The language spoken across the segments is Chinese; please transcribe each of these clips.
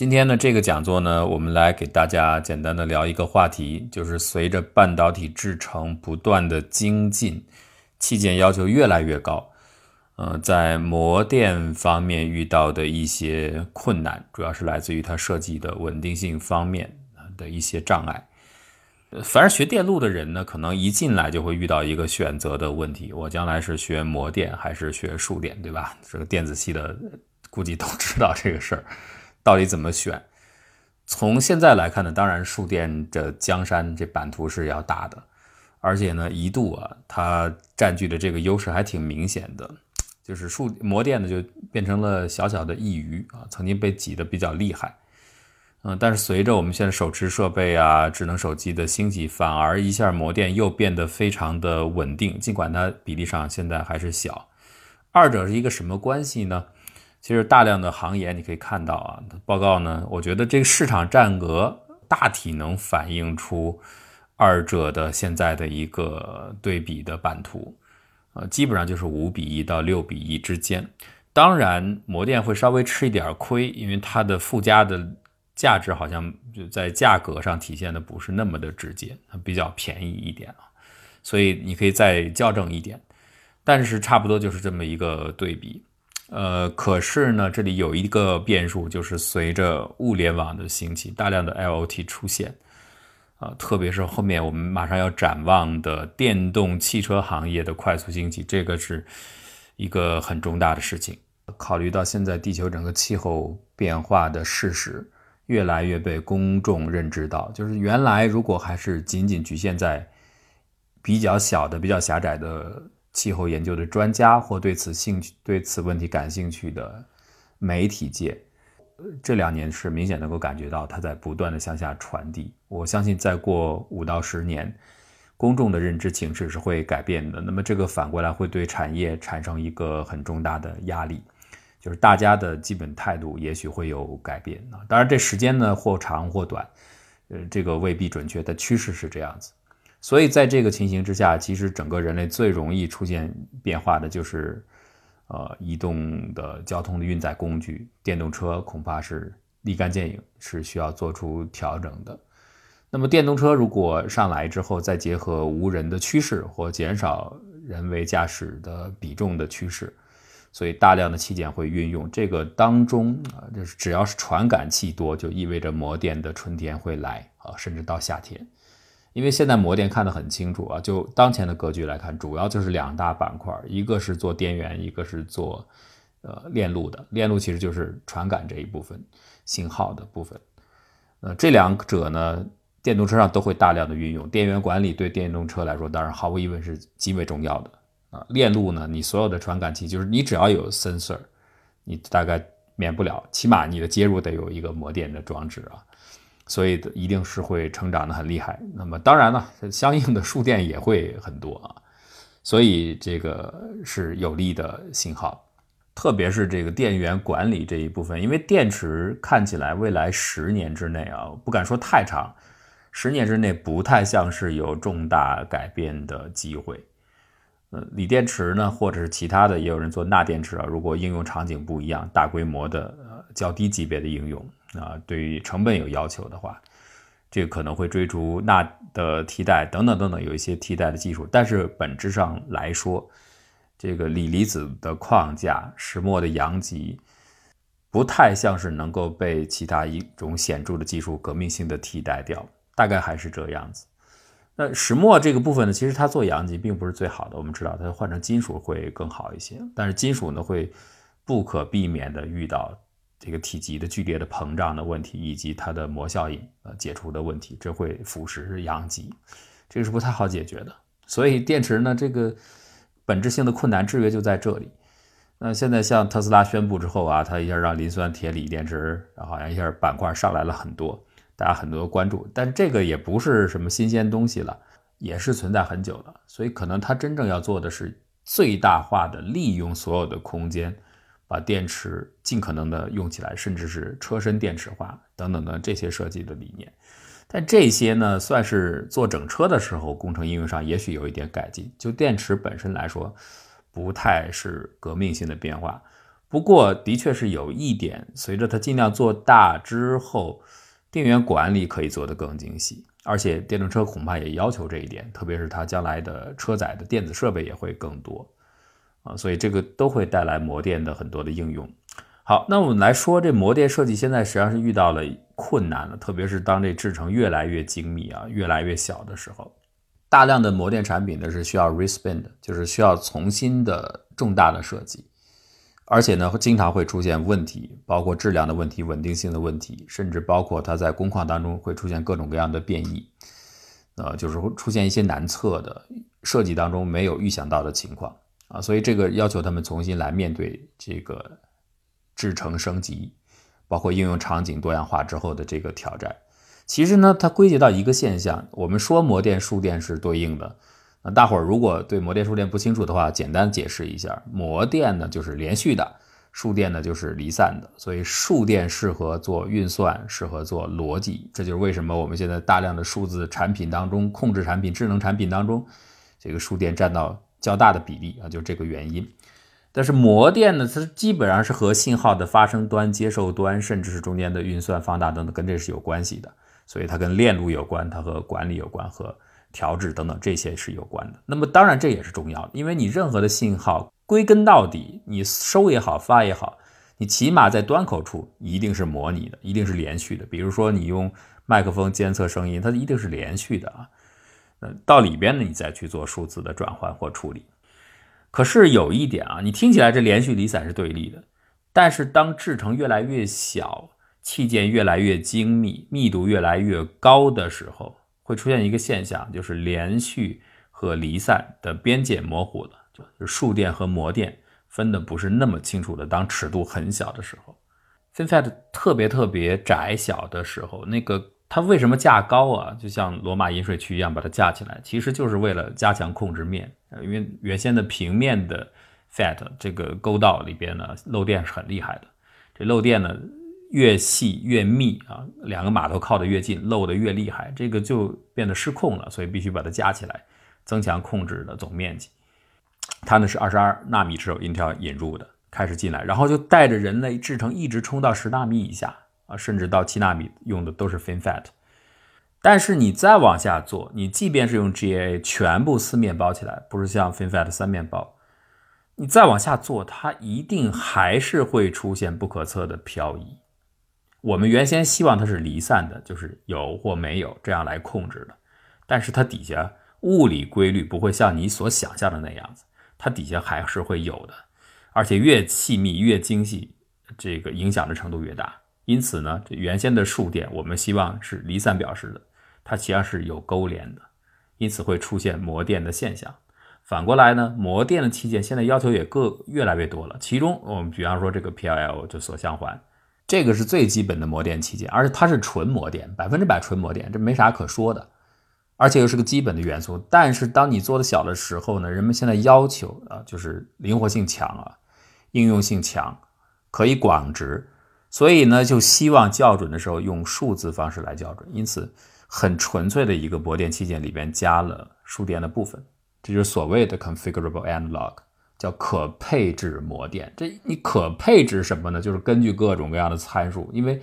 今天呢，这个讲座呢，我们来给大家简单的聊一个话题，就是随着半导体制程不断的精进，器件要求越来越高，呃，在模电方面遇到的一些困难，主要是来自于它设计的稳定性方面的一些障碍。凡是学电路的人呢，可能一进来就会遇到一个选择的问题：我将来是学模电还是学数电，对吧？这个电子系的估计都知道这个事儿。到底怎么选？从现在来看呢，当然数电这江山这版图是要大的，而且呢，一度啊，它占据的这个优势还挺明显的，就是数模电呢就变成了小小的一隅啊，曾经被挤得比较厉害，嗯，但是随着我们现在手持设备啊、智能手机的兴起，反而一下模电又变得非常的稳定，尽管它比例上现在还是小，二者是一个什么关系呢？其实大量的行业你可以看到啊，报告呢，我觉得这个市场占额大体能反映出二者的现在的一个对比的版图，呃，基本上就是五比一到六比一之间。当然，模电会稍微吃一点亏，因为它的附加的价值好像就在价格上体现的不是那么的直接，它比较便宜一点啊，所以你可以再校正一点，但是差不多就是这么一个对比。呃，可是呢，这里有一个变数，就是随着物联网的兴起，大量的 IoT 出现，啊，特别是后面我们马上要展望的电动汽车行业的快速兴起，这个是一个很重大的事情。考虑到现在地球整个气候变化的事实，越来越被公众认知到，就是原来如果还是仅仅局限在比较小的、比较狭窄的。气候研究的专家或对此兴趣、对此问题感兴趣的媒体界，这两年是明显能够感觉到它在不断的向下传递。我相信再过五到十年，公众的认知形势是会改变的。那么这个反过来会对产业产生一个很重大的压力，就是大家的基本态度也许会有改变啊。当然这时间呢或长或短，呃，这个未必准确，但趋势是这样子。所以，在这个情形之下，其实整个人类最容易出现变化的就是，呃，移动的交通的运载工具，电动车恐怕是立竿见影，是需要做出调整的。那么，电动车如果上来之后，再结合无人的趋势或减少人为驾驶的比重的趋势，所以大量的器件会运用。这个当中啊，就是只要是传感器多，就意味着模电的春天会来啊，甚至到夏天。因为现在模电看得很清楚啊，就当前的格局来看，主要就是两大板块，一个是做电源，一个是做呃链路的。链路其实就是传感这一部分信号的部分。呃，这两者呢，电动车上都会大量的运用。电源管理对电动车来说，当然毫无疑问是极为重要的啊。链路呢，你所有的传感器，就是你只要有 sensor，你大概免不了，起码你的接入得有一个模电的装置啊。所以一定是会成长的很厉害。那么当然了，相应的数电也会很多啊。所以这个是有利的信号，特别是这个电源管理这一部分，因为电池看起来未来十年之内啊，不敢说太长，十年之内不太像是有重大改变的机会。呃，锂电池呢，或者是其他的，也有人做钠电池啊。如果应用场景不一样，大规模的呃较低级别的应用。啊，对于成本有要求的话，这个可能会追逐钠的替代等等等等，有一些替代的技术。但是本质上来说，这个锂离子的框架、石墨的阳极，不太像是能够被其他一种显著的技术革命性的替代掉，大概还是这样子。那石墨这个部分呢，其实它做阳极并不是最好的，我们知道它换成金属会更好一些，但是金属呢会不可避免的遇到。这个体积的剧烈的膨胀的问题，以及它的膜效应呃解除的问题，这会腐蚀阳极，这个是不太好解决的。所以电池呢，这个本质性的困难制约就在这里。那现在像特斯拉宣布之后啊，它一下让磷酸铁锂电池好像一下板块上来了很多，大家很多关注。但这个也不是什么新鲜东西了，也是存在很久了。所以可能它真正要做的是最大化的利用所有的空间。把电池尽可能的用起来，甚至是车身电池化等等的这些设计的理念，但这些呢，算是做整车的时候工程应用上也许有一点改进。就电池本身来说，不太是革命性的变化，不过的确是有一点，随着它尽量做大之后，电源管理可以做得更精细，而且电动车恐怕也要求这一点，特别是它将来的车载的电子设备也会更多。所以这个都会带来模电的很多的应用。好，那我们来说这模电设计现在实际上是遇到了困难了，特别是当这制程越来越精密啊，越来越小的时候。大量的模电产品呢是需要 respin 的，就是需要重新的重大的设计，而且呢经常会出现问题，包括质量的问题、稳定性的问题，甚至包括它在工况当中会出现各种各样的变异，呃，就是会出现一些难测的设计当中没有预想到的情况啊，所以这个要求他们重新来面对这个制程升级，包括应用场景多样化之后的这个挑战。其实呢，它归结到一个现象，我们说模电数电是对应的。那大伙儿如果对模电数电不清楚的话，简单解释一下，模电呢就是连续的，数电呢就是离散的。所以数电适合做运算，适合做逻辑，这就是为什么我们现在大量的数字产品当中，控制产品、智能产品当中，这个数电占到较大的比例啊，就这个原因。但是模电呢，它基本上是和信号的发生端、接受端，甚至是中间的运算、放大等等，跟这是有关系的。所以它跟链路有关，它和管理有关，和调制等等这些是有关的。那么当然这也是重要的，因为你任何的信号归根到底，你收也好，发也好，你起码在端口处一定是模拟的，一定是连续的。比如说你用麦克风监测声音，它一定是连续的啊。呃，到里边呢，你再去做数字的转换或处理。可是有一点啊，你听起来这连续离散是对立的，但是当制程越来越小。器件越来越精密，密度越来越高的时候，会出现一个现象，就是连续和离散的边界模糊了，就是数电和模电分的不是那么清楚的。当尺度很小的时候，FinFET 特别特别窄小的时候，那个它为什么架高啊？就像罗马饮水区一样把它架起来，其实就是为了加强控制面。因为原先的平面的 fat 这个沟道里边呢，漏电是很厉害的。这漏电呢？越细越密啊，两个码头靠得越近，漏得越厉害，这个就变得失控了，所以必须把它加起来，增强控制的总面积。它呢是二十二纳米时候 Intel 引入的，开始进来，然后就带着人类制程一直冲到十纳米以下啊，甚至到七纳米用的都是 FinFET。但是你再往下做，你即便是用 GAA 全部四面包起来，不是像 FinFET 三面包，你再往下做，它一定还是会出现不可测的漂移。我们原先希望它是离散的，就是有或没有这样来控制的，但是它底下物理规律不会像你所想象的那样子，它底下还是会有的，而且越细密越精细，这个影响的程度越大。因此呢，这原先的数电我们希望是离散表示的，它实际上是有勾连的，因此会出现模电的现象。反过来呢，模电的器件现在要求也各越来越多了，其中我们比方说这个 PLL 就锁相环。这个是最基本的模电器件，而且它是纯模电，百分之百纯模电，这没啥可说的，而且又是个基本的元素。但是当你做的小的时候呢，人们现在要求啊，就是灵活性强啊，应用性强，可以广值，所以呢，就希望校准的时候用数字方式来校准。因此，很纯粹的一个薄电器件里边加了数电的部分，这就是所谓的 configurable analog。叫可配置模电，这你可配置什么呢？就是根据各种各样的参数，因为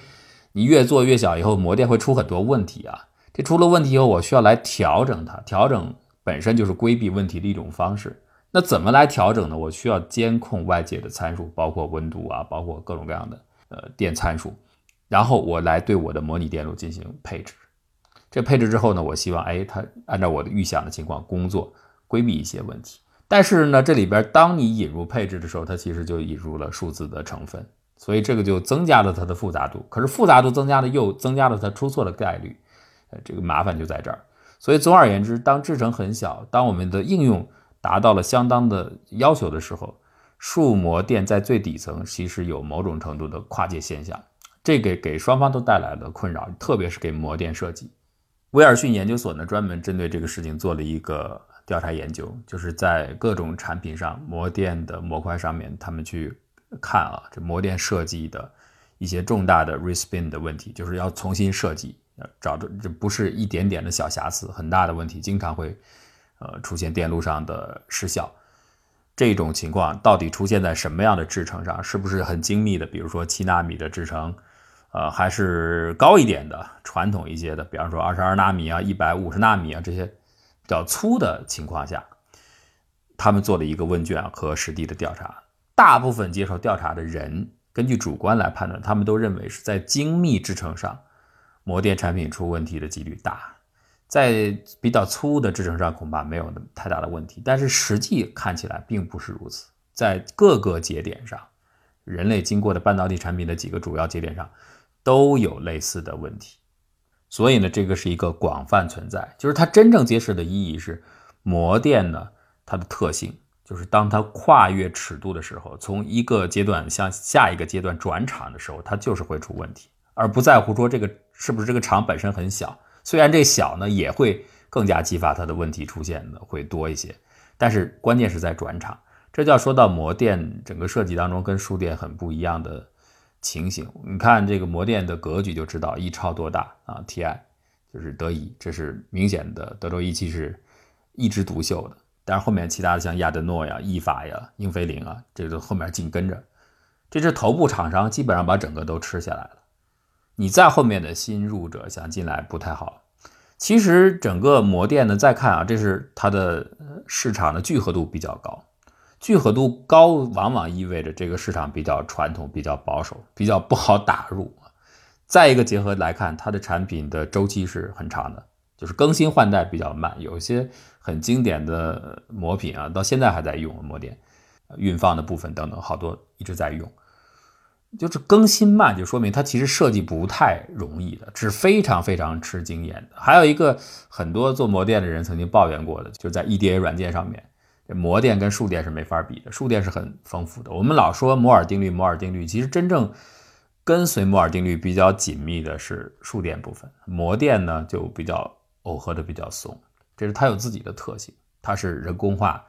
你越做越小以后，模电会出很多问题啊。这出了问题以后，我需要来调整它，调整本身就是规避问题的一种方式。那怎么来调整呢？我需要监控外界的参数，包括温度啊，包括各种各样的呃电参数，然后我来对我的模拟电路进行配置。这配置之后呢，我希望哎，它按照我的预想的情况工作，规避一些问题。但是呢，这里边当你引入配置的时候，它其实就引入了数字的成分，所以这个就增加了它的复杂度。可是复杂度增加了，又增加了它出错的概率，呃，这个麻烦就在这儿。所以总而言之，当制程很小，当我们的应用达到了相当的要求的时候，数模电在最底层其实有某种程度的跨界现象，这个给双方都带来了困扰，特别是给模电设计。威尔逊研究所呢，专门针对这个事情做了一个。调查研究就是在各种产品上模电的模块上面，他们去看啊，这模电设计的一些重大的 respin 的问题，就是要重新设计，找的这不是一点点的小瑕疵，很大的问题，经常会呃出现电路上的失效。这种情况到底出现在什么样的制程上？是不是很精密的？比如说七纳米的制程，呃，还是高一点的传统一些的，比方说二十二纳米啊、一百五十纳米啊这些比较粗的情况下，他们做了一个问卷和实地的调查，大部分接受调查的人根据主观来判断，他们都认为是在精密制程上，模电产品出问题的几率大。在比较粗的制程上恐怕没有太大的问题，但是实际看起来并不是如此。在各个节点上，人类经过的半导体产品的几个主要节点上都有类似的问题。所以呢，这个是一个广泛存在。就是它真正揭示的意义是，模电呢，它的特性就是当它跨越尺度的时候，从一个阶段向下一个阶段转场的时候，它就是会出问题，而不在乎说这个是不是这个场本身很小。虽然这小呢，也会更加激发它的问题出现的会多一些，但是关键是在转场，这就要说到模电整个设计当中跟数电很不一样的情形。你看这个模电的格局就知道，一超多大啊？TI 就是德仪，这是明显的德州仪器是一枝独秀的，但是后面其他的像亚德诺呀、意法呀、英飞凌啊，这个后面紧跟着，这是头部厂商基本上把整个都吃下来了。你在后面的新入者想进来不太好。其实整个模电呢，再看啊，这是它的市场的聚合度比较高。聚合度高往往意味着这个市场比较传统、比较保守、比较不好打入。再一个结合来看，它的产品的周期是很长的，就是更新换代比较慢。有些很经典的模品啊，到现在还在用模电，运放的部分等等，好多一直在用。就是更新慢，就说明它其实设计不太容易的，是非常非常吃经验的。还有一个很多做模电的人曾经抱怨过的，就在 EDA 软件上面，模电跟数电是没法比的，数电是很丰富的。我们老说摩尔定律，摩尔定律，其实真正跟随摩尔定律比较紧密的是数电部分，模电呢就比较耦合的比较松，这是它有自己的特性，它是人工化。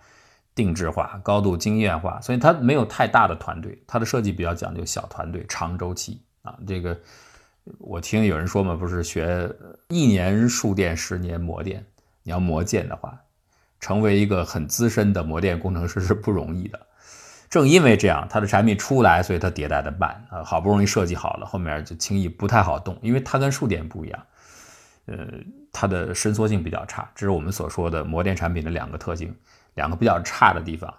定制化、高度经验化，所以它没有太大的团队，它的设计比较讲究小团队、长周期啊。这个我听有人说嘛，不是学一年数电，十年模电。你要模建的话，成为一个很资深的模电工程师是不容易的。正因为这样，它的产品出来，所以它迭代的慢啊。好不容易设计好了，后面就轻易不太好动，因为它跟数电不一样，呃，它的伸缩性比较差。这是我们所说的模电产品的两个特性。两个比较差的地方，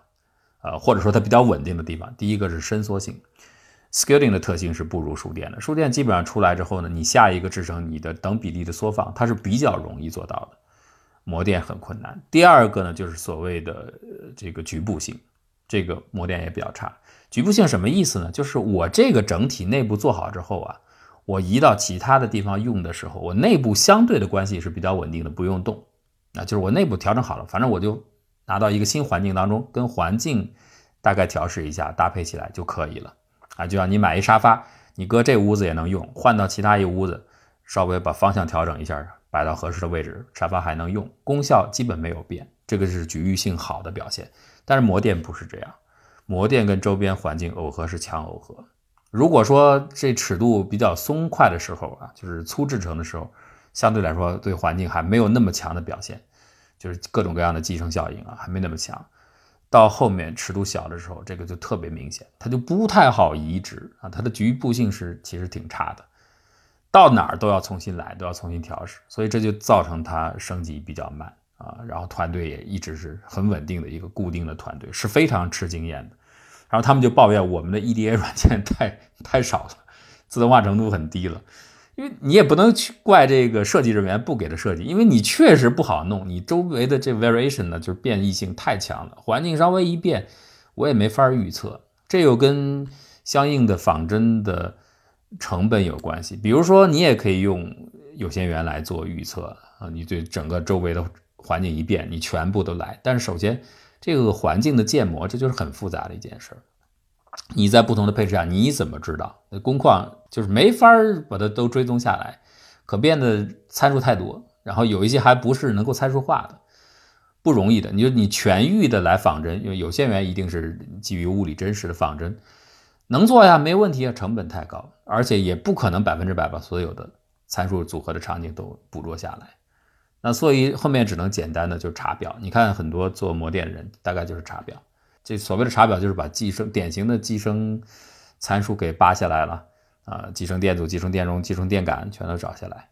呃，或者说它比较稳定的地方，第一个是伸缩性，scaling 的特性是不如数电的。数电基本上出来之后呢，你下一个制成你的等比例的缩放，它是比较容易做到的，模电很困难。第二个呢，就是所谓的这个局部性，这个模电也比较差。局部性什么意思呢？就是我这个整体内部做好之后啊，我移到其他的地方用的时候，我内部相对的关系是比较稳定的，不用动。啊，就是我内部调整好了，反正我就。拿到一个新环境当中，跟环境大概调试一下，搭配起来就可以了啊。就像你买一沙发，你搁这屋子也能用，换到其他一屋子，稍微把方向调整一下，摆到合适的位置，沙发还能用，功效基本没有变。这个是局域性好的表现。但是模电不是这样，模电跟周边环境耦合是强耦合。如果说这尺度比较松快的时候啊，就是粗制成的时候，相对来说对环境还没有那么强的表现。就是各种各样的寄生效应啊，还没那么强。到后面尺度小的时候，这个就特别明显，它就不太好移植啊，它的局部性是其实挺差的，到哪儿都要重新来，都要重新调试，所以这就造成它升级比较慢啊。然后团队也一直是很稳定的一个固定的团队，是非常吃经验的。然后他们就抱怨我们的 EDA 软件太太少了，自动化程度很低了。因为你也不能去怪这个设计人员不给的设计，因为你确实不好弄，你周围的这 variation 呢，就是变异性太强了，环境稍微一变，我也没法预测。这又跟相应的仿真的成本有关系。比如说，你也可以用有限元来做预测啊，你对整个周围的环境一变，你全部都来。但是首先，这个环境的建模，这就是很复杂的一件事儿。你在不同的配置下，你怎么知道？那工况就是没法把它都追踪下来，可变的参数太多，然后有一些还不是能够参数化的，不容易的。你就你全域的来仿真，因为有限元一定是基于物理真实的仿真，能做呀，没问题啊，成本太高，而且也不可能百分之百把所有的参数组合的场景都捕捉下来。那所以后面只能简单的就查表。你看很多做模电的人，大概就是查表。这所谓的查表就是把寄生典型的寄生参数给扒下来了啊，寄生电阻、寄生电容、寄生电感全都找下来，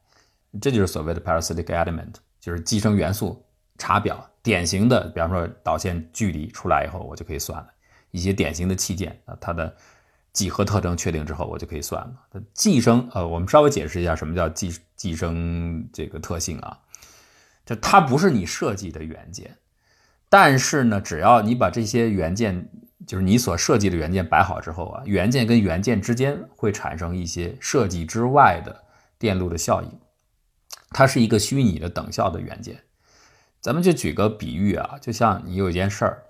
这就是所谓的 parasitic element，就是寄生元素查表。典型的，比方说导线距离出来以后，我就可以算了。一些典型的器件啊，它的几何特征确定之后，我就可以算了。寄生，呃，我们稍微解释一下什么叫寄寄生这个特性啊，就它不是你设计的元件。但是呢，只要你把这些元件，就是你所设计的元件摆好之后啊，元件跟元件之间会产生一些设计之外的电路的效应，它是一个虚拟的等效的元件。咱们就举个比喻啊，就像你有一件事儿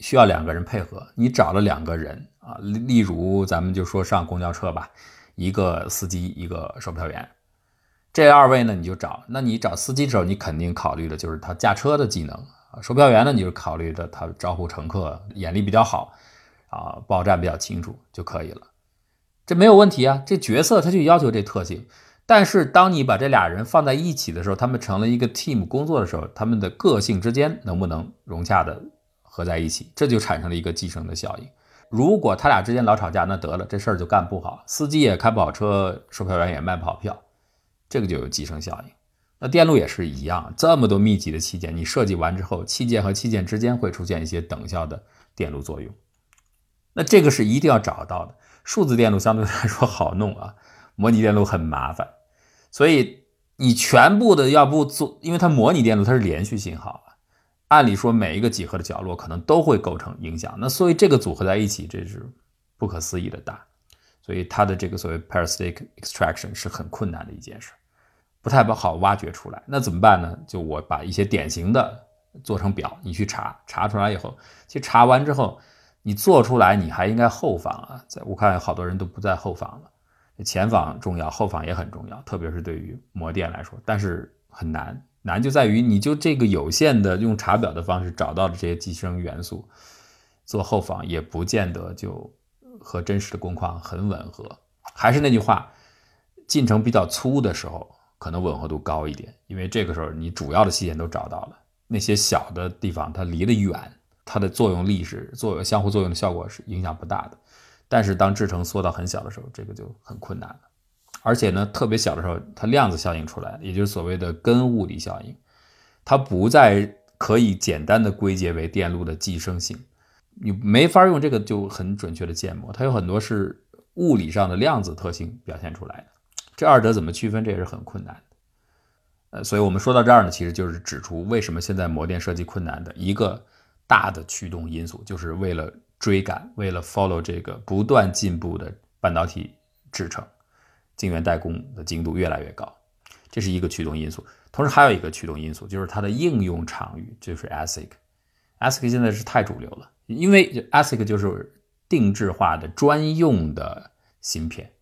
需要两个人配合，你找了两个人啊，例如咱们就说上公交车吧，一个司机，一个售票员，这二位呢你就找，那你找司机的时候，你肯定考虑的就是他驾车的技能。啊，售票员呢，你就考虑的他招呼乘客眼力比较好，啊，报站比较清楚就可以了，这没有问题啊。这角色他就要求这特性，但是当你把这俩人放在一起的时候，他们成了一个 team 工作的时候，他们的个性之间能不能融洽的合在一起，这就产生了一个寄生的效应。如果他俩之间老吵架，那得了，这事儿就干不好，司机也开不好车，售票员也卖不好票，这个就有寄生效应。那电路也是一样，这么多密集的器件，你设计完之后，器件和器件之间会出现一些等效的电路作用。那这个是一定要找到的。数字电路相对来说好弄啊，模拟电路很麻烦。所以你全部的要不做，因为它模拟电路它是连续信号啊，按理说每一个几何的角落可能都会构成影响。那所以这个组合在一起，这是不可思议的大。所以它的这个所谓 parasitic extraction 是很困难的一件事。不太不好挖掘出来，那怎么办呢？就我把一些典型的做成表，你去查，查出来以后，其实查完之后，你做出来你还应该后仿啊。在我看好多人都不在后仿了，前仿重要，后仿也很重要，特别是对于模电来说，但是很难，难就在于你就这个有限的用查表的方式找到的这些寄生元素，做后仿也不见得就和真实的工况很吻合。还是那句话，进程比较粗的时候。可能吻合度高一点，因为这个时候你主要的器件都找到了，那些小的地方它离得远，它的作用力是作用相互作用的效果是影响不大的。但是当制程缩到很小的时候，这个就很困难了。而且呢，特别小的时候，它量子效应出来，也就是所谓的根物理效应，它不再可以简单的归结为电路的寄生性，你没法用这个就很准确的建模，它有很多是物理上的量子特性表现出来的。这二者怎么区分？这也是很困难的。呃，所以我们说到这儿呢，其实就是指出为什么现在模电设计困难的一个大的驱动因素，就是为了追赶，为了 follow 这个不断进步的半导体制程，晶圆代工的精度越来越高，这是一个驱动因素。同时还有一个驱动因素，就是它的应用场域，就是 ASIC。ASIC 现在是太主流了，因为 ASIC 就是定制化的专用的芯片。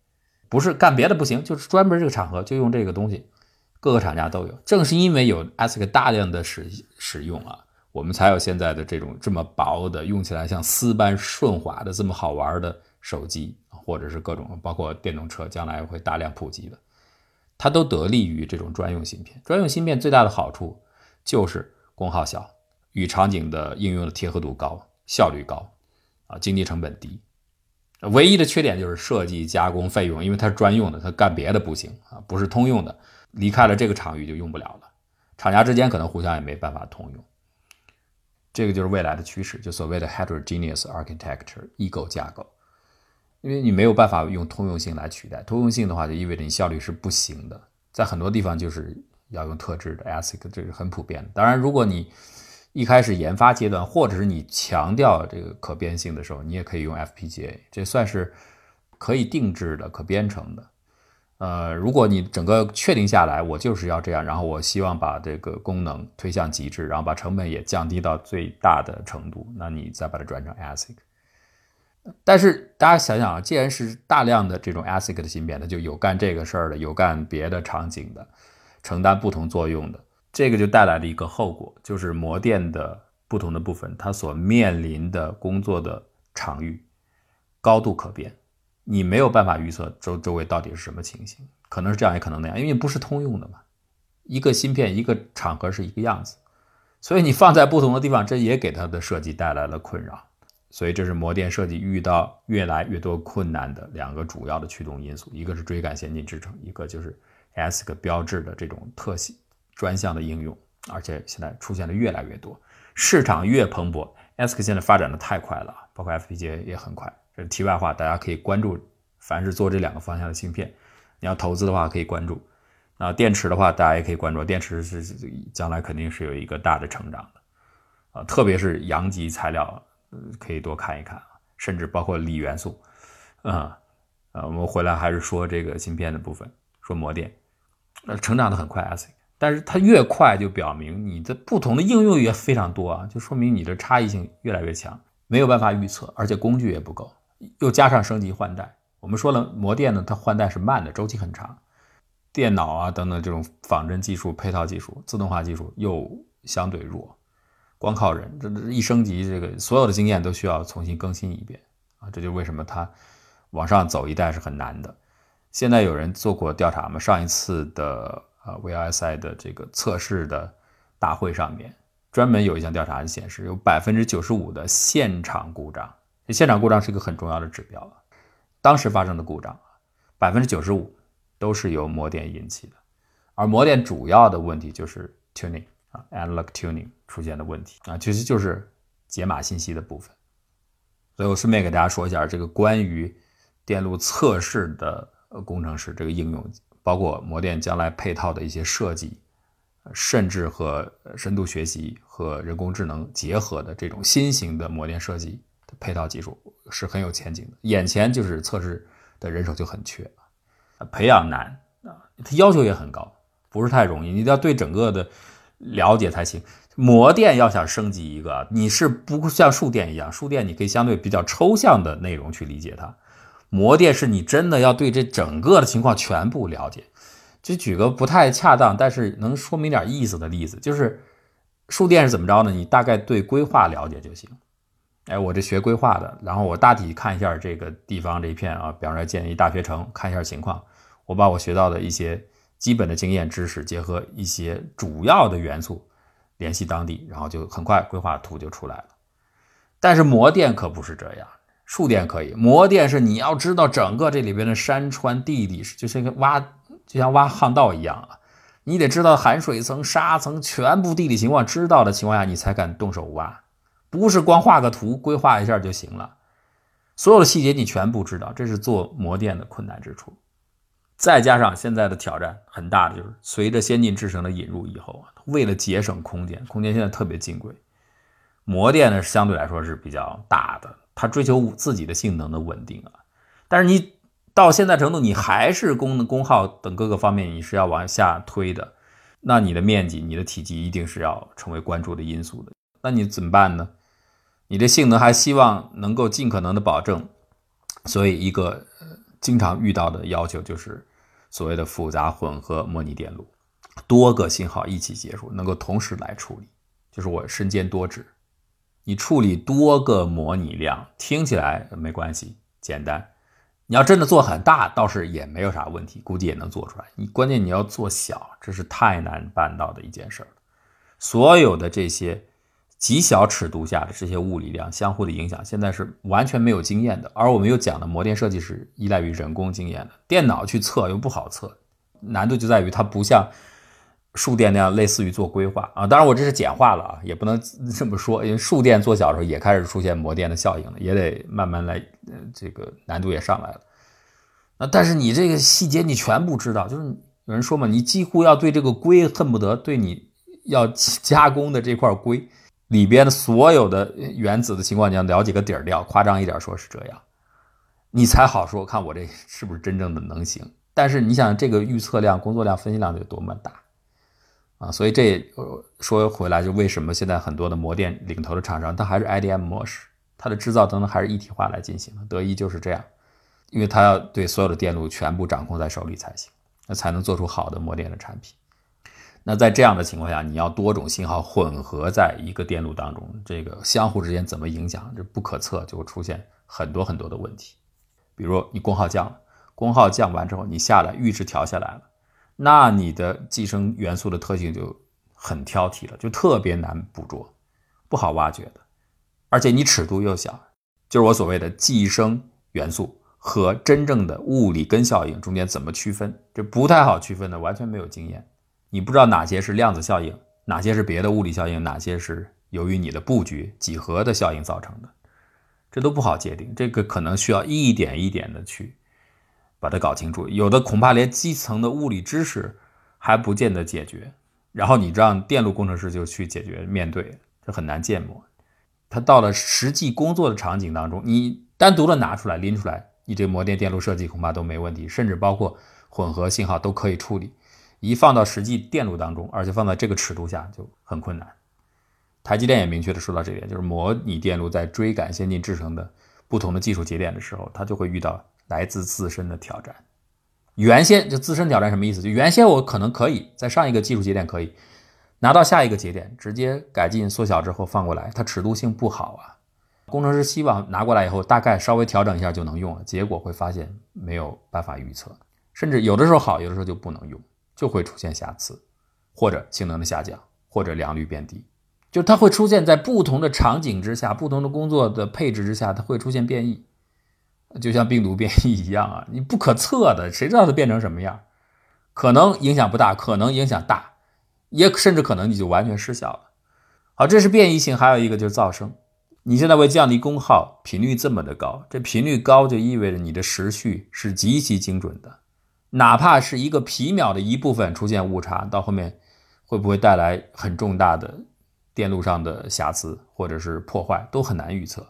不是干别的不行，就是专门这个场合就用这个东西，各个厂家都有。正是因为有 ASIC 大量的使使用啊，我们才有现在的这种这么薄的，用起来像丝般顺滑的这么好玩的手机，或者是各种包括电动车，将来会大量普及的，它都得力于这种专用芯片。专用芯片最大的好处就是功耗小，与场景的应用的贴合度高，效率高，啊，经济成本低。唯一的缺点就是设计加工费用，因为它是专用的，它干别的不行啊，不是通用的，离开了这个场域就用不了了。厂家之间可能互相也没办法通用，这个就是未来的趋势，就所谓的 heterogeneous architecture 异构架构，因为你没有办法用通用性来取代，通用性的话就意味着你效率是不行的，在很多地方就是要用特制的 ASIC，这是很普遍的。当然，如果你一开始研发阶段，或者是你强调这个可变性的时候，你也可以用 FPGA，这算是可以定制的、可编程的。呃，如果你整个确定下来，我就是要这样，然后我希望把这个功能推向极致，然后把成本也降低到最大的程度，那你再把它转成 ASIC。但是大家想想啊，既然是大量的这种 ASIC 的芯片，它就有干这个事儿的，有干别的场景的，承担不同作用的。这个就带来了一个后果，就是模电的不同的部分，它所面临的工作的场域高度可变，你没有办法预测周周围到底是什么情形，可能是这样，也可能那样，因为不是通用的嘛。一个芯片一个场合是一个样子，所以你放在不同的地方，这也给它的设计带来了困扰。所以这是模电设计遇到越来越多困难的两个主要的驱动因素，一个是追赶先进制程，一个就是 ASIC 标志的这种特性专项的应用，而且现在出现的越来越多，市场越蓬勃，ASIC 现在发展的太快了，包括 FPGA 也很快。这是题外话，大家可以关注，凡是做这两个方向的芯片，你要投资的话可以关注。那电池的话，大家也可以关注，电池是将来肯定是有一个大的成长的，啊，特别是阳极材料。可以多看一看，甚至包括锂元素，啊，啊，我们回来还是说这个芯片的部分，说模电，呃，成长的很快，ASIC，但是它越快就表明你的不同的应用也非常多啊，就说明你的差异性越来越强，没有办法预测，而且工具也不够，又加上升级换代，我们说了模电呢，它换代是慢的，周期很长，电脑啊等等这种仿真技术、配套技术、自动化技术又相对弱。光靠人，这这一升级，这个所有的经验都需要重新更新一遍啊！这就为什么它往上走一代是很难的。现在有人做过调查吗？上一次的呃 VLSI 的这个测试的大会上面，专门有一项调查显示，有百分之九十五的现场故障。现场故障是一个很重要的指标！当时发生的故障，百分之九十五都是由模电引起的，而模电主要的问题就是 tuning。啊，analog tuning 出现的问题啊，其实就是解码信息的部分。所以我顺便给大家说一下，这个关于电路测试的工程师这个应用，包括模电将来配套的一些设计，甚至和深度学习和人工智能结合的这种新型的模电设计的配套技术是很有前景的。眼前就是测试的人手就很缺，培养难啊，它要求也很高，不是太容易，你要对整个的。了解才行。模电要想升级一个，你是不像数电一样，数电你可以相对比较抽象的内容去理解它。模电是你真的要对这整个的情况全部了解。就举个不太恰当，但是能说明点意思的例子，就是数电是怎么着呢？你大概对规划了解就行。哎，我这学规划的，然后我大体看一下这个地方这一片啊，比方说建一大学城，看一下情况，我把我学到的一些。基本的经验知识结合一些主要的元素，联系当地，然后就很快规划图就出来了。但是模电可不是这样，触电可以，模电是你要知道整个这里边的山川地理，就像个挖，就像挖巷道一样啊，你得知道含水层、沙层全部地理情况，知道的情况下你才敢动手挖，不是光画个图规划一下就行了，所有的细节你全部知道，这是做模电的困难之处。再加上现在的挑战很大的，就是随着先进制程的引入以后啊，为了节省空间，空间现在特别金贵，模电呢相对来说是比较大的，它追求自己的性能的稳定啊。但是你到现在程度，你还是功能功耗等各个方面你是要往下推的，那你的面积、你的体积一定是要成为关注的因素的。那你怎么办呢？你的性能还希望能够尽可能的保证，所以一个。经常遇到的要求就是所谓的复杂混合模拟电路，多个信号一起接入，能够同时来处理，就是我身兼多职。你处理多个模拟量，听起来没关系，简单。你要真的做很大，倒是也没有啥问题，估计也能做出来。你关键你要做小，这是太难办到的一件事儿。所有的这些。极小尺度下的这些物理量相互的影响，现在是完全没有经验的。而我们又讲的模电设计是依赖于人工经验的，电脑去测又不好测，难度就在于它不像数电那样类似于做规划啊。当然我这是简化了啊，也不能 这么说，因为数电做小的时候也开始出现模电的效应了，也得慢慢来，这个难度也上来了。那但是你这个细节你全部知道，就是有人说嘛，你几乎要对这个硅恨不得对你要 加工的这块硅。里边的所有的原子的情况，你要了解个底儿掉，夸张一点说是这样，你才好说看我这是不是真正的能行。但是你想，这个预测量、工作量、分析量得多么大啊！所以这说回来，就为什么现在很多的模电领头的厂商，它还是 IDM 模式，它的制造等等还是一体化来进行的。德仪就是这样，因为它要对所有的电路全部掌控在手里才行，那才能做出好的模电的产品。那在这样的情况下，你要多种信号混合在一个电路当中，这个相互之间怎么影响，这不可测，就会出现很多很多的问题。比如你功耗降了，功耗降完之后，你下来阈值调下来了，那你的寄生元素的特性就很挑剔了，就特别难捕捉，不好挖掘的，而且你尺度又小，就是我所谓的寄生元素和真正的物理根效应中间怎么区分，这不太好区分的，完全没有经验，你不知道哪些是量子效应，哪些是别的物理效应，哪些是由于你的布局几何的效应造成的，这都不好界定，这个可能需要一点一点的去把它搞清楚，有的恐怕连基层的物理知识还不见得解决。然后你让电路工程师就去解决面对，这很难建模。他到了实际工作的场景当中，你单独的拿出来拎出来，你这模电电路设计恐怕都没问题，甚至包括混合信号都可以处理。一放到实际电路当中，而且放在这个尺度下就很困难。台积电也明确的说到这点，就是模拟电路在追赶先进制程的不同的技术节点的时候，它就会遇到来自自身的挑战。原先就自身挑战什么意思？就原先我可能可以在上一个技术节点可以拿到下一个节点，直接改进缩小之后放过来，它尺度性不好啊。工程师希望拿过来以后大概稍微调整一下就能用了，结果会发现没有办法预测，甚至有的时候好，有的时候就不能用，就会出现瑕疵，或者性能的下降，或者良率变低，就它会出现在不同的场景之下，不同的工作的配置之下，它会出现变异。就像病毒变异一样啊，你不可测的，谁知道它变成什么样？可能影响不大，可能影响大，也甚至可能你就完全失效了。好，这是变异性，还有一个就是噪声。你现在为降低功耗，频率这么的高，这频率高就意味着你的时序是极其精准的，哪怕是一个皮秒的一部分出现误差，到后面会不会带来很重大的电路上的瑕疵或者是破坏，都很难预测。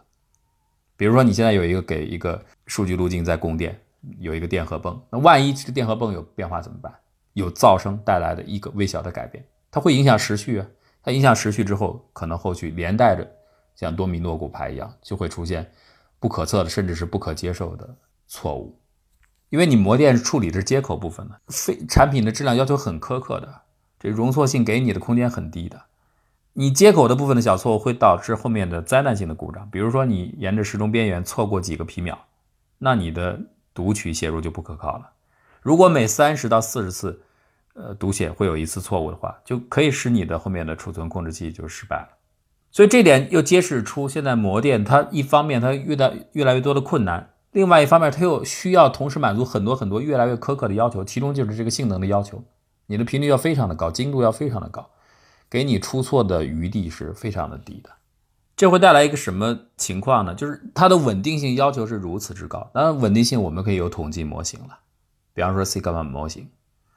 比如说，你现在有一个给一个数据路径在供电，有一个电荷泵，那万一这个电荷泵有变化怎么办？有噪声带来的一个微小的改变，它会影响时序啊。它影响时序之后，可能后续连带着像多米诺骨牌一样，就会出现不可测的，甚至是不可接受的错误。因为你模电处理的接口部分的，非产品的质量要求很苛刻的，这容错性给你的空间很低的。你接口的部分的小错误会导致后面的灾难性的故障，比如说你沿着时钟边缘错过几个皮秒，那你的读取写入就不可靠了。如果每三十到四十次，呃，读写会有一次错误的话，就可以使你的后面的储存控制器就失败了。所以这点又揭示出现在模电它一方面它遇到越来越多的困难，另外一方面它又需要同时满足很多很多越来越苛刻的要求，其中就是这个性能的要求，你的频率要非常的高，精度要非常的高。给你出错的余地是非常的低的，这会带来一个什么情况呢？就是它的稳定性要求是如此之高。当然，稳定性我们可以有统计模型了，比方说 Sigma 模型。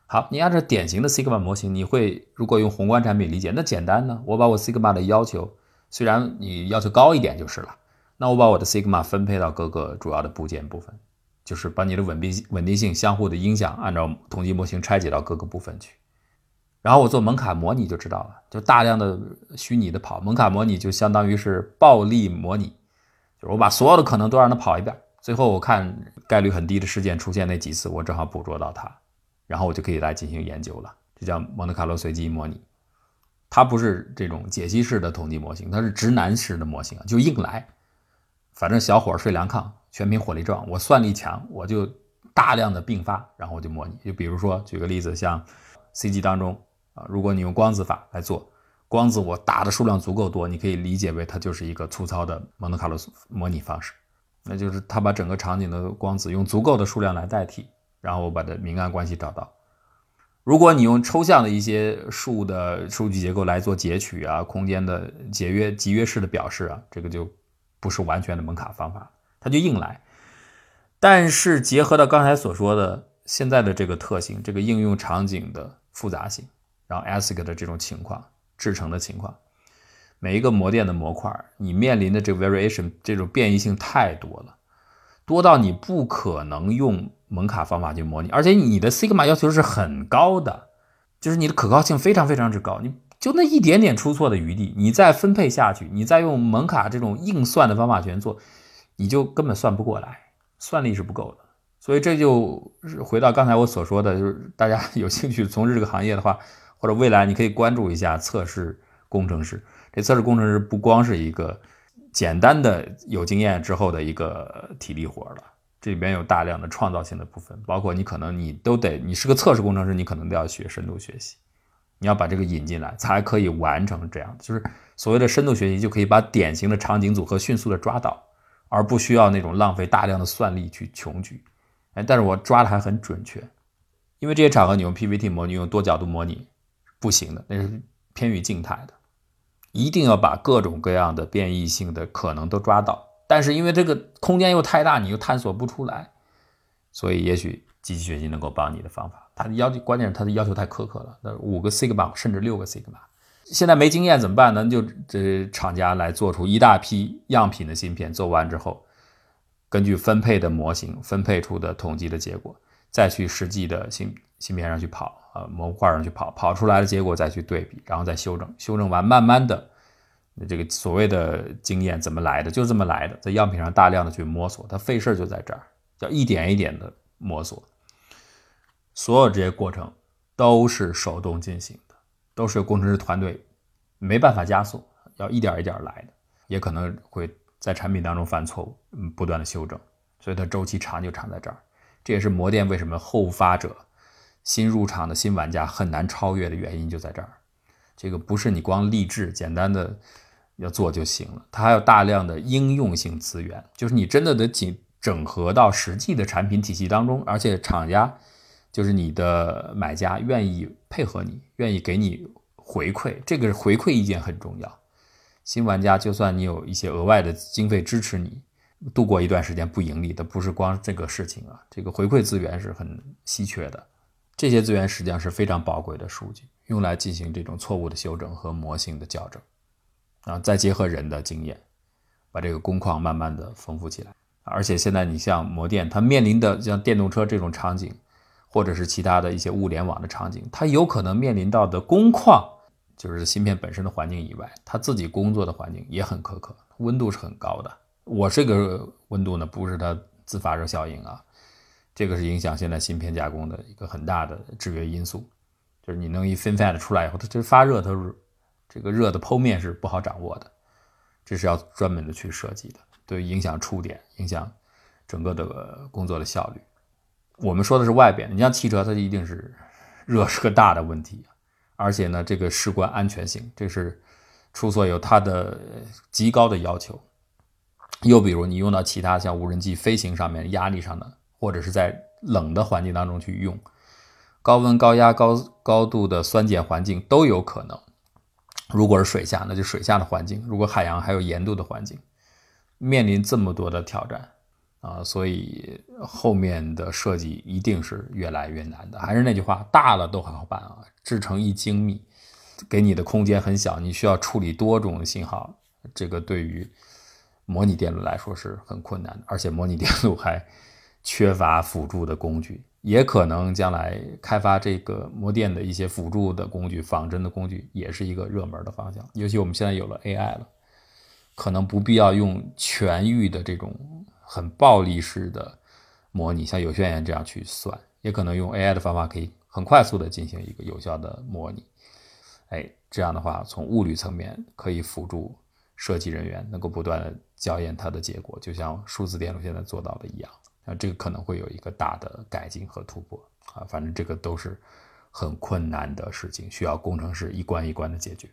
好，你按照典型的 Sigma 模型，你会如果用宏观产品理解，那简单呢？我把我 Sigma 的要求，虽然你要求高一点就是了，那我把我的 Sigma 分配到各个主要的部件部分，就是把你的稳定稳定性相互的影响，按照统计模型拆解到各个部分去。然后我做蒙卡模拟就知道了，就大量的虚拟的跑蒙卡模拟，就相当于是暴力模拟，就是我把所有的可能都让它跑一遍，最后我看概率很低的事件出现那几次，我正好捕捉到它，然后我就可以来进行研究了。这叫蒙特卡洛随机模拟，它不是这种解析式的统计模型，它是直男式的模型，就硬来，反正小伙睡凉炕，全凭火力壮，我算力强，我就大量的并发，然后我就模拟。就比如说举个例子，像 CG 当中。啊，如果你用光子法来做，光子我打的数量足够多，你可以理解为它就是一个粗糙的蒙特卡洛模拟方式，那就是它把整个场景的光子用足够的数量来代替，然后我把它明暗关系找到。如果你用抽象的一些数的数据结构来做截取啊，空间的节约集约式的表示啊，这个就不是完全的蒙卡方法，它就硬来。但是结合到刚才所说的现在的这个特性，这个应用场景的复杂性。然后 ASIC 的这种情况，制成的情况，每一个模电的模块，你面临的这个 variation 这种变异性太多了，多到你不可能用蒙卡方法去模拟，而且你的 sigma 要求是很高的，就是你的可靠性非常非常之高，你就那一点点出错的余地，你再分配下去，你再用蒙卡这种硬算的方法去做，你就根本算不过来，算力是不够的。所以这就是回到刚才我所说的，就是大家 有兴趣从事这个行业的话。或者未来你可以关注一下测试工程师。这测试工程师不光是一个简单的有经验之后的一个体力活了，这里边有大量的创造性的部分，包括你可能你都得，你是个测试工程师，你可能都要学深度学习。你要把这个引进来，才可以完成这样，就是所谓的深度学习，就可以把典型的场景组合迅速的抓到，而不需要那种浪费大量的算力去穷举。哎，但是我抓的还很准确，因为这些场合你用 PPT 模拟，用多角度模拟不行的，那是偏于静态的，一定要把各种各样的变异性的可能都抓到。但是因为这个空间又太大，你又探索不出来，所以也许机器学习能够帮你的方法。它的要求，关键是它的要求太苛刻了。那五个 sigma 甚至六个 sigma，现在没经验怎么办呢？就这厂家来做出一大批样品的芯片，做完之后，根据分配的模型分配出的统计的结果，再去实际的芯芯片上去跑啊，模块上去跑，跑出来的结果再去对比，然后再修正，修正完慢慢的，这个所谓的经验怎么来的？就这么来的，在样品上大量的去摸索，它费事就在这儿，叫一点一点的摸索。所有这些过程都是手动进行的，都是由工程师团队没办法加速，要一点一点来的，也可能会在产品当中犯错误，嗯，不断的修正，所以它周期长就长在这儿。这也是模电为什么后发者、新入场的新玩家很难超越的原因，就在这儿。这个不是你光励志简单的要做就行了，它还有大量的应用性资源，就是你真的得整整合到实际的产品体系当中，而且厂家。就是你的买家愿意配合你，愿意给你回馈，这个回馈意见很重要。新玩家就算你有一些额外的经费支持你度过一段时间不盈利的，不是光这个事情啊，这个回馈资源是很稀缺的。这些资源实际上是非常宝贵的数据，用来进行这种错误的修正和模型的校正，啊，再结合人的经验，把这个工况慢慢的丰富起来。而且现在你像模电，它面临的像电动车这种场景。或者是其他的一些物联网的场景，它有可能面临到的工况，就是芯片本身的环境以外，它自己工作的环境也很苛刻，温度是很高的。我这个温度呢，不是它自发热效应啊，这个是影响现在芯片加工的一个很大的制约因素。就是你弄一 FinFET 出来以后，它这发热，它是这个热的剖面是不好掌握的，这是要专门的去设计的，对影响触点，影响整个的工作的效率。我们说的是外边，你像汽车，它一定是热是个大的问题，而且呢，这个事关安全性，这是出错有它的极高的要求。又比如你用到其他像无人机飞行上面压力上的，或者是在冷的环境当中去用，高温、高压、高高度的酸碱环境都有可能。如果是水下，那就水下的环境；如果海洋还有盐度的环境，面临这么多的挑战。啊，所以后面的设计一定是越来越难的。还是那句话，大了都很好办啊，制成一精密，给你的空间很小，你需要处理多种信号，这个对于模拟电路来说是很困难的。而且模拟电路还缺乏辅助的工具，也可能将来开发这个模电的一些辅助的工具、仿真的工具，也是一个热门的方向。尤其我们现在有了 AI 了，可能不必要用全域的这种。很暴力式的模拟，像有炫言这样去算，也可能用 AI 的方法，可以很快速的进行一个有效的模拟。哎，这样的话，从物理层面可以辅助设计人员能够不断的校验它的结果，就像数字电路现在做到的一样。啊，这个可能会有一个大的改进和突破啊，反正这个都是很困难的事情，需要工程师一关一关的解决。